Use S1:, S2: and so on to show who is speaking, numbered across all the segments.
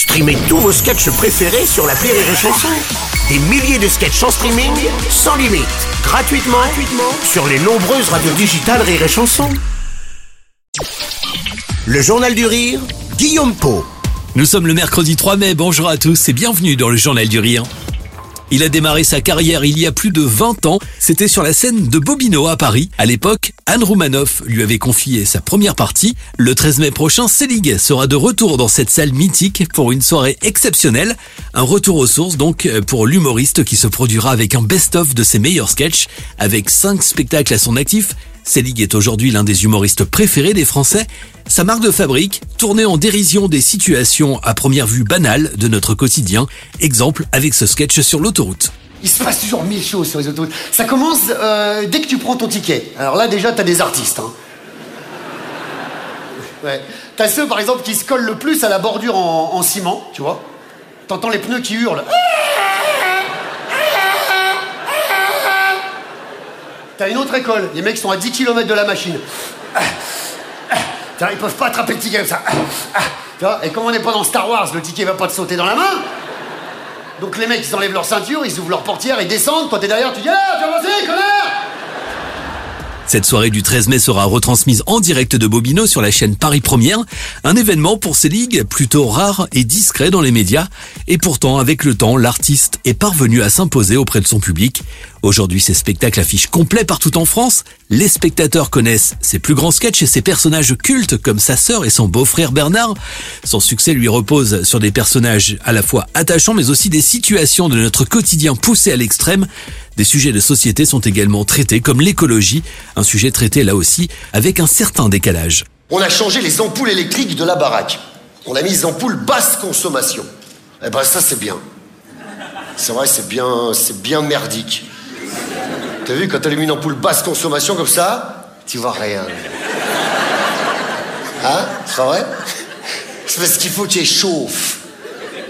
S1: Streamez tous vos sketchs préférés sur la Rire et Chanson. Des milliers de sketchs en streaming, sans limite, gratuitement, sur les nombreuses radios digitales Rire et Chanson. Le Journal du Rire, Guillaume Po.
S2: Nous sommes le mercredi 3 mai, bonjour à tous et bienvenue dans le Journal du Rire. Il a démarré sa carrière il y a plus de 20 ans. C'était sur la scène de Bobino à Paris. À l'époque, Anne Roumanoff lui avait confié sa première partie. Le 13 mai prochain, Selig sera de retour dans cette salle mythique pour une soirée exceptionnelle. Un retour aux sources donc pour l'humoriste qui se produira avec un best-of de ses meilleurs sketchs avec 5 spectacles à son actif Selig est aujourd'hui l'un des humoristes préférés des Français. Sa marque de fabrique, tournée en dérision des situations à première vue banales de notre quotidien. Exemple avec ce sketch sur l'autoroute.
S3: Il se passe toujours mille choses sur les autoroutes. Ça commence euh, dès que tu prends ton ticket. Alors là, déjà, t'as des artistes. Hein. T'as ceux, par exemple, qui se collent le plus à la bordure en, en ciment, tu vois. T'entends les pneus qui hurlent. T'as une autre école, les mecs sont à 10 km de la machine. Ils peuvent pas attraper le ticket comme ça. Et comme on n'est pas dans Star Wars, le ticket va pas te sauter dans la main. Donc les mecs, ils enlèvent leur ceinture, ils ouvrent leur portière, ils descendent. Toi, t'es derrière, tu dis Ah, tu vas passer, connard
S2: cette soirée du 13 mai sera retransmise en direct de Bobino sur la chaîne Paris Première, un événement pour ces ligues plutôt rare et discret dans les médias, et pourtant avec le temps, l'artiste est parvenu à s'imposer auprès de son public. Aujourd'hui, ses spectacles affichent complet partout en France. Les spectateurs connaissent ses plus grands sketchs et ses personnages cultes comme sa sœur et son beau-frère Bernard. Son succès lui repose sur des personnages à la fois attachants mais aussi des situations de notre quotidien poussées à l'extrême. Des sujets de société sont également traités comme l'écologie, un sujet traité là aussi avec un certain décalage.
S3: On a changé les ampoules électriques de la baraque. On a mis des ampoules basse consommation. Eh ben ça c'est bien. C'est vrai, c'est bien, c'est bien merdique. T'as vu, quand t'allumes une ampoule basse consommation comme ça, tu vois rien. Hein? C'est vrai? C'est parce qu'il faut que tu chauffes.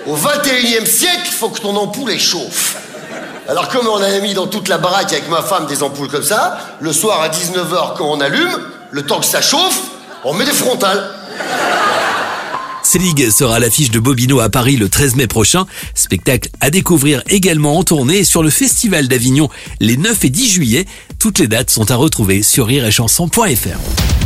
S3: Au 21e siècle, il faut que ton ampoule chauffe. Alors comme on a mis dans toute la baraque avec ma femme des ampoules comme ça, le soir à 19h quand on allume, le temps que ça chauffe, on met des frontales.
S2: Selig sera à l'affiche de Bobino à Paris le 13 mai prochain. Spectacle à découvrir également en tournée sur le Festival d'Avignon les 9 et 10 juillet. Toutes les dates sont à retrouver sur rireetchanson.fr.